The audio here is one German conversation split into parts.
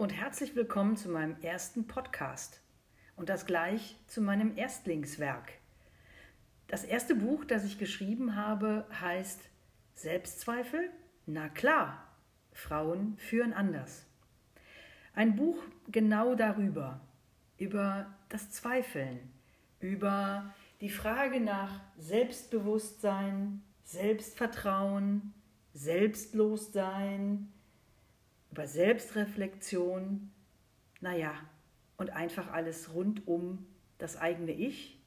und herzlich willkommen zu meinem ersten Podcast und das gleich zu meinem Erstlingswerk. Das erste Buch, das ich geschrieben habe, heißt Selbstzweifel? Na klar, Frauen führen anders. Ein Buch genau darüber, über das Zweifeln, über die Frage nach Selbstbewusstsein, Selbstvertrauen, Selbstlossein, über Selbstreflexion, naja, und einfach alles rund um das eigene Ich,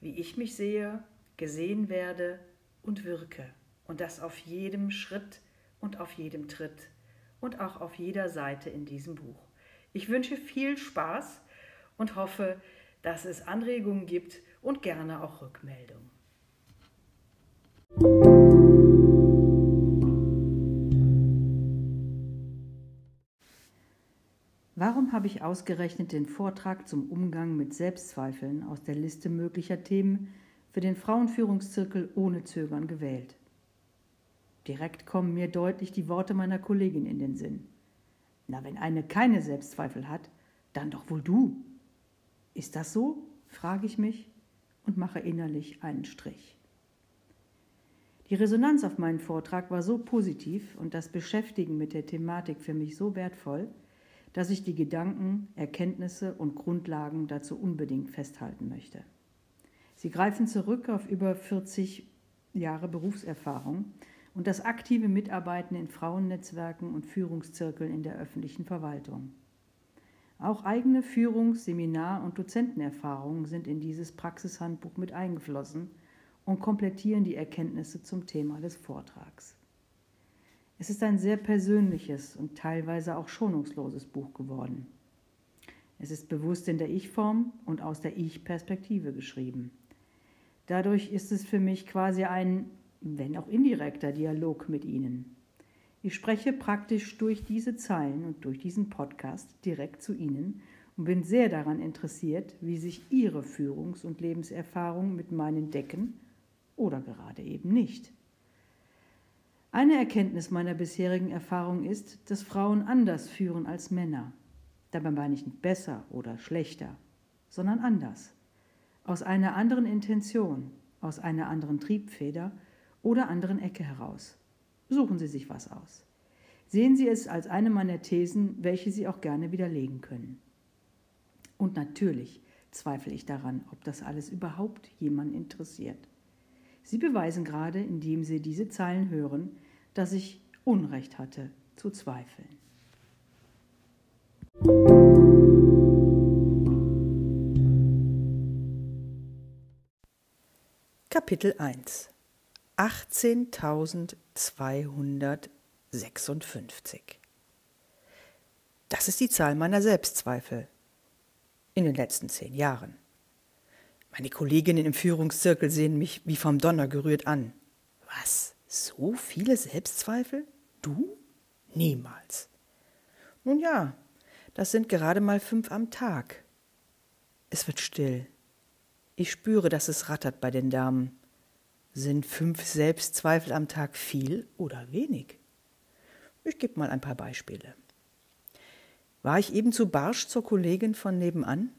wie ich mich sehe, gesehen werde und wirke. Und das auf jedem Schritt und auf jedem Tritt und auch auf jeder Seite in diesem Buch. Ich wünsche viel Spaß und hoffe, dass es Anregungen gibt und gerne auch Rückmeldungen. Warum habe ich ausgerechnet den Vortrag zum Umgang mit Selbstzweifeln aus der Liste möglicher Themen für den Frauenführungszirkel ohne Zögern gewählt? Direkt kommen mir deutlich die Worte meiner Kollegin in den Sinn. Na, wenn eine keine Selbstzweifel hat, dann doch wohl du. Ist das so? frage ich mich und mache innerlich einen Strich. Die Resonanz auf meinen Vortrag war so positiv und das Beschäftigen mit der Thematik für mich so wertvoll, dass ich die Gedanken, Erkenntnisse und Grundlagen dazu unbedingt festhalten möchte. Sie greifen zurück auf über 40 Jahre Berufserfahrung und das aktive Mitarbeiten in Frauennetzwerken und Führungszirkeln in der öffentlichen Verwaltung. Auch eigene Führungs-, Seminar- und Dozentenerfahrungen sind in dieses Praxishandbuch mit eingeflossen und komplettieren die Erkenntnisse zum Thema des Vortrags. Es ist ein sehr persönliches und teilweise auch schonungsloses Buch geworden. Es ist bewusst in der Ich-Form und aus der Ich-Perspektive geschrieben. Dadurch ist es für mich quasi ein, wenn auch indirekter Dialog mit Ihnen. Ich spreche praktisch durch diese Zeilen und durch diesen Podcast direkt zu Ihnen und bin sehr daran interessiert, wie sich Ihre Führungs- und Lebenserfahrungen mit meinen decken oder gerade eben nicht. Eine Erkenntnis meiner bisherigen Erfahrung ist, dass Frauen anders führen als Männer. Dabei meine ich nicht besser oder schlechter, sondern anders. Aus einer anderen Intention, aus einer anderen Triebfeder oder anderen Ecke heraus. Suchen Sie sich was aus. Sehen Sie es als eine meiner Thesen, welche Sie auch gerne widerlegen können. Und natürlich zweifle ich daran, ob das alles überhaupt jemanden interessiert. Sie beweisen gerade, indem Sie diese Zeilen hören, dass ich Unrecht hatte zu zweifeln. Kapitel 1 18.256 Das ist die Zahl meiner Selbstzweifel in den letzten zehn Jahren. Meine Kolleginnen im Führungszirkel sehen mich wie vom Donner gerührt an. Was? So viele Selbstzweifel? Du? Niemals. Nun ja, das sind gerade mal fünf am Tag. Es wird still. Ich spüre, dass es rattert bei den Damen. Sind fünf Selbstzweifel am Tag viel oder wenig? Ich gebe mal ein paar Beispiele. War ich eben zu barsch zur Kollegin von nebenan?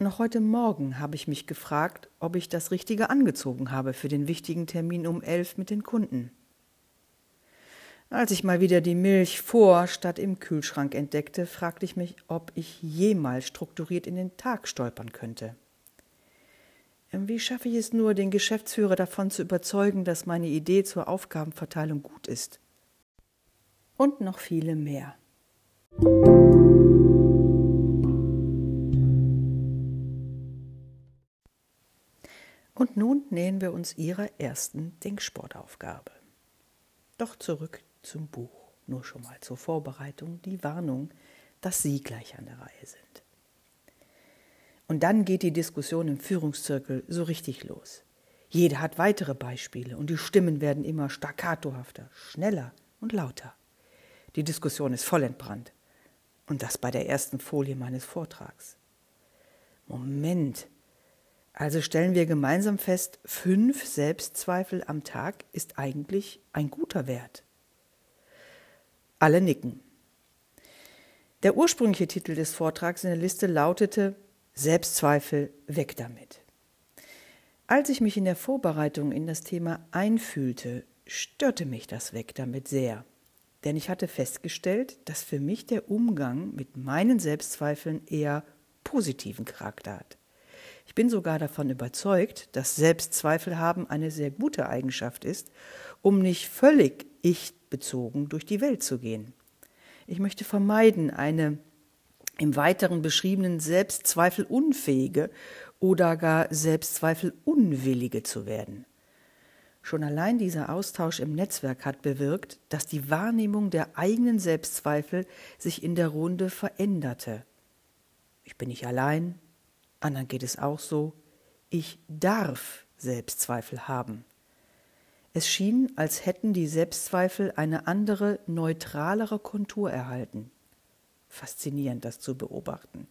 Noch heute Morgen habe ich mich gefragt, ob ich das Richtige angezogen habe für den wichtigen Termin um elf mit den Kunden. Als ich mal wieder die Milch vor statt im Kühlschrank entdeckte, fragte ich mich, ob ich jemals strukturiert in den Tag stolpern könnte. Wie schaffe ich es nur, den Geschäftsführer davon zu überzeugen, dass meine Idee zur Aufgabenverteilung gut ist? Und noch viele mehr. Nun nähern wir uns ihrer ersten Denksportaufgabe. Doch zurück zum Buch, nur schon mal zur Vorbereitung die Warnung, dass Sie gleich an der Reihe sind. Und dann geht die Diskussion im Führungszirkel so richtig los. Jeder hat weitere Beispiele und die Stimmen werden immer staccatohafter, schneller und lauter. Die Diskussion ist voll entbrannt. Und das bei der ersten Folie meines Vortrags. Moment, also stellen wir gemeinsam fest, fünf Selbstzweifel am Tag ist eigentlich ein guter Wert. Alle nicken. Der ursprüngliche Titel des Vortrags in der Liste lautete Selbstzweifel weg damit. Als ich mich in der Vorbereitung in das Thema einfühlte, störte mich das weg damit sehr. Denn ich hatte festgestellt, dass für mich der Umgang mit meinen Selbstzweifeln eher positiven Charakter hat. Ich bin sogar davon überzeugt, dass Selbstzweifel haben eine sehr gute Eigenschaft ist, um nicht völlig ich-bezogen durch die Welt zu gehen. Ich möchte vermeiden, eine im Weiteren beschriebenen Selbstzweifelunfähige oder gar Selbstzweifelunwillige zu werden. Schon allein dieser Austausch im Netzwerk hat bewirkt, dass die Wahrnehmung der eigenen Selbstzweifel sich in der Runde veränderte. Ich bin nicht allein, anderen geht es auch so, ich darf Selbstzweifel haben. Es schien, als hätten die Selbstzweifel eine andere, neutralere Kontur erhalten. Faszinierend, das zu beobachten.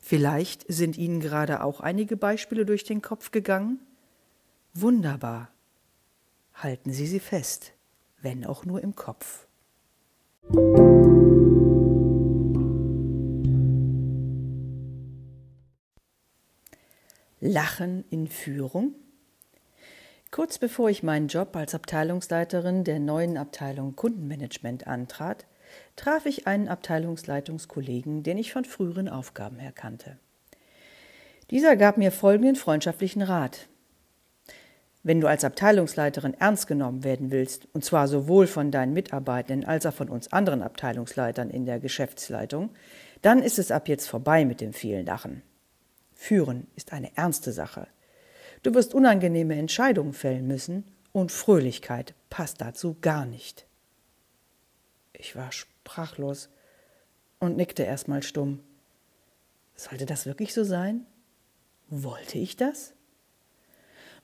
Vielleicht sind Ihnen gerade auch einige Beispiele durch den Kopf gegangen? Wunderbar. Halten Sie sie fest, wenn auch nur im Kopf. Lachen in Führung? Kurz bevor ich meinen Job als Abteilungsleiterin der neuen Abteilung Kundenmanagement antrat, traf ich einen Abteilungsleitungskollegen, den ich von früheren Aufgaben her kannte. Dieser gab mir folgenden freundschaftlichen Rat. Wenn du als Abteilungsleiterin ernst genommen werden willst, und zwar sowohl von deinen Mitarbeitenden als auch von uns anderen Abteilungsleitern in der Geschäftsleitung, dann ist es ab jetzt vorbei mit dem vielen Lachen. Führen ist eine ernste Sache. Du wirst unangenehme Entscheidungen fällen müssen und Fröhlichkeit passt dazu gar nicht. Ich war sprachlos und nickte erstmal stumm. Sollte das wirklich so sein? Wollte ich das?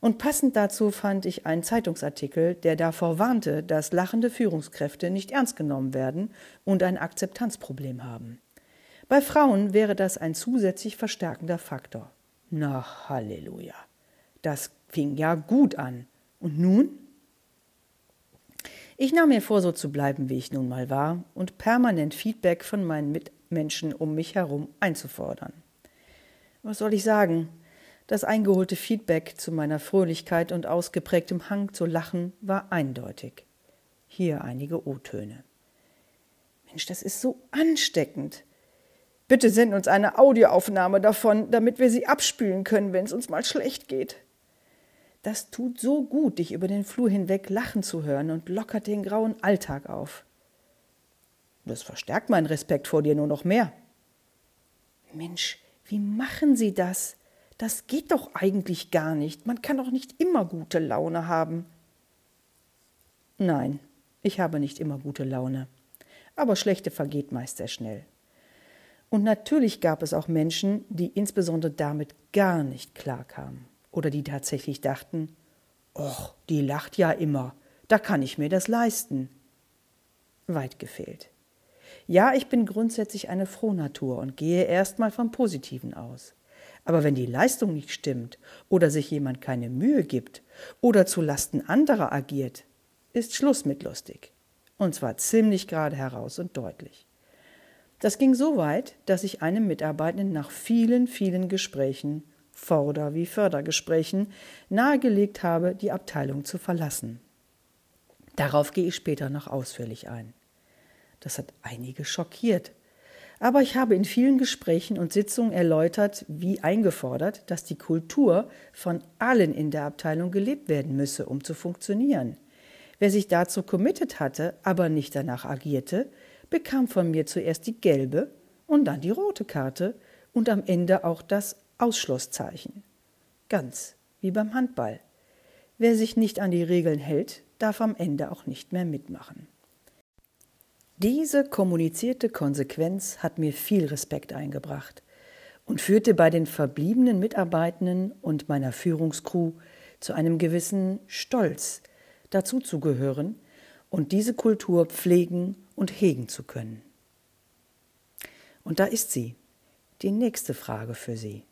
Und passend dazu fand ich einen Zeitungsartikel, der davor warnte, dass lachende Führungskräfte nicht ernst genommen werden und ein Akzeptanzproblem haben. Bei Frauen wäre das ein zusätzlich verstärkender Faktor. Na Halleluja. Das fing ja gut an. Und nun? Ich nahm mir vor, so zu bleiben, wie ich nun mal war, und permanent Feedback von meinen Mitmenschen um mich herum einzufordern. Was soll ich sagen? Das eingeholte Feedback zu meiner Fröhlichkeit und ausgeprägtem Hang zu lachen war eindeutig. Hier einige O-Töne. Mensch, das ist so ansteckend. Bitte send uns eine Audioaufnahme davon, damit wir sie abspülen können, wenn es uns mal schlecht geht. Das tut so gut, dich über den Flur hinweg lachen zu hören und lockert den grauen Alltag auf. Das verstärkt meinen Respekt vor dir nur noch mehr. Mensch, wie machen Sie das? Das geht doch eigentlich gar nicht. Man kann doch nicht immer gute Laune haben. Nein, ich habe nicht immer gute Laune. Aber schlechte vergeht meist sehr schnell. Und natürlich gab es auch Menschen, die insbesondere damit gar nicht klarkamen oder die tatsächlich dachten, Och, die lacht ja immer, da kann ich mir das leisten. Weit gefehlt. Ja, ich bin grundsätzlich eine Frohnatur und gehe erstmal vom Positiven aus. Aber wenn die Leistung nicht stimmt oder sich jemand keine Mühe gibt oder zu Lasten anderer agiert, ist Schluss mit lustig. Und zwar ziemlich gerade heraus und deutlich. Das ging so weit, dass ich einem Mitarbeitenden nach vielen, vielen Gesprächen, Vorder- wie Fördergesprächen, nahegelegt habe, die Abteilung zu verlassen. Darauf gehe ich später noch ausführlich ein. Das hat einige schockiert. Aber ich habe in vielen Gesprächen und Sitzungen erläutert, wie eingefordert, dass die Kultur von allen in der Abteilung gelebt werden müsse, um zu funktionieren. Wer sich dazu committed hatte, aber nicht danach agierte, bekam von mir zuerst die gelbe und dann die rote Karte und am Ende auch das Ausschlusszeichen. Ganz wie beim Handball. Wer sich nicht an die Regeln hält, darf am Ende auch nicht mehr mitmachen. Diese kommunizierte Konsequenz hat mir viel Respekt eingebracht und führte bei den verbliebenen Mitarbeitenden und meiner Führungskrew zu einem gewissen Stolz, dazuzugehören und diese Kultur pflegen und hegen zu können. Und da ist sie, die nächste Frage für Sie.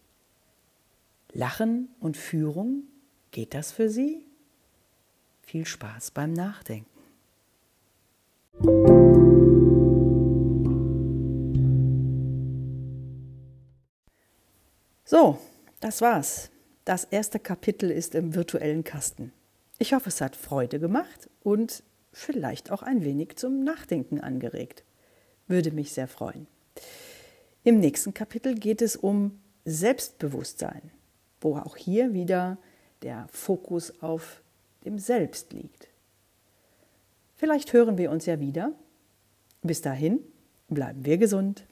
Lachen und Führung, geht das für Sie? Viel Spaß beim Nachdenken. So, das war's. Das erste Kapitel ist im virtuellen Kasten. Ich hoffe, es hat Freude gemacht und vielleicht auch ein wenig zum Nachdenken angeregt. Würde mich sehr freuen. Im nächsten Kapitel geht es um Selbstbewusstsein, wo auch hier wieder der Fokus auf dem Selbst liegt. Vielleicht hören wir uns ja wieder. Bis dahin bleiben wir gesund.